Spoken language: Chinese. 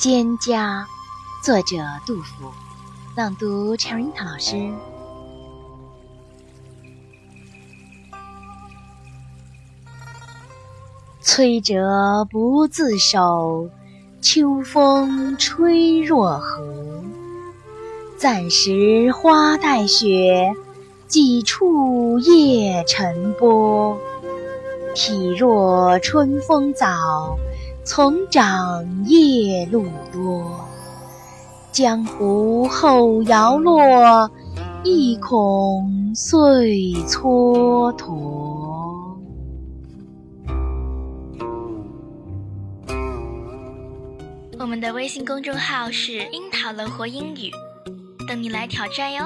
蒹葭，作者杜甫，朗读陈瑞涛老师。摧折不自守，秋风吹若何？暂时花带雪，几处叶沉波。体若春风早。丛长夜露多，江湖后摇落，意恐岁蹉跎。我们的微信公众号是“樱桃乐活英语”，等你来挑战哟。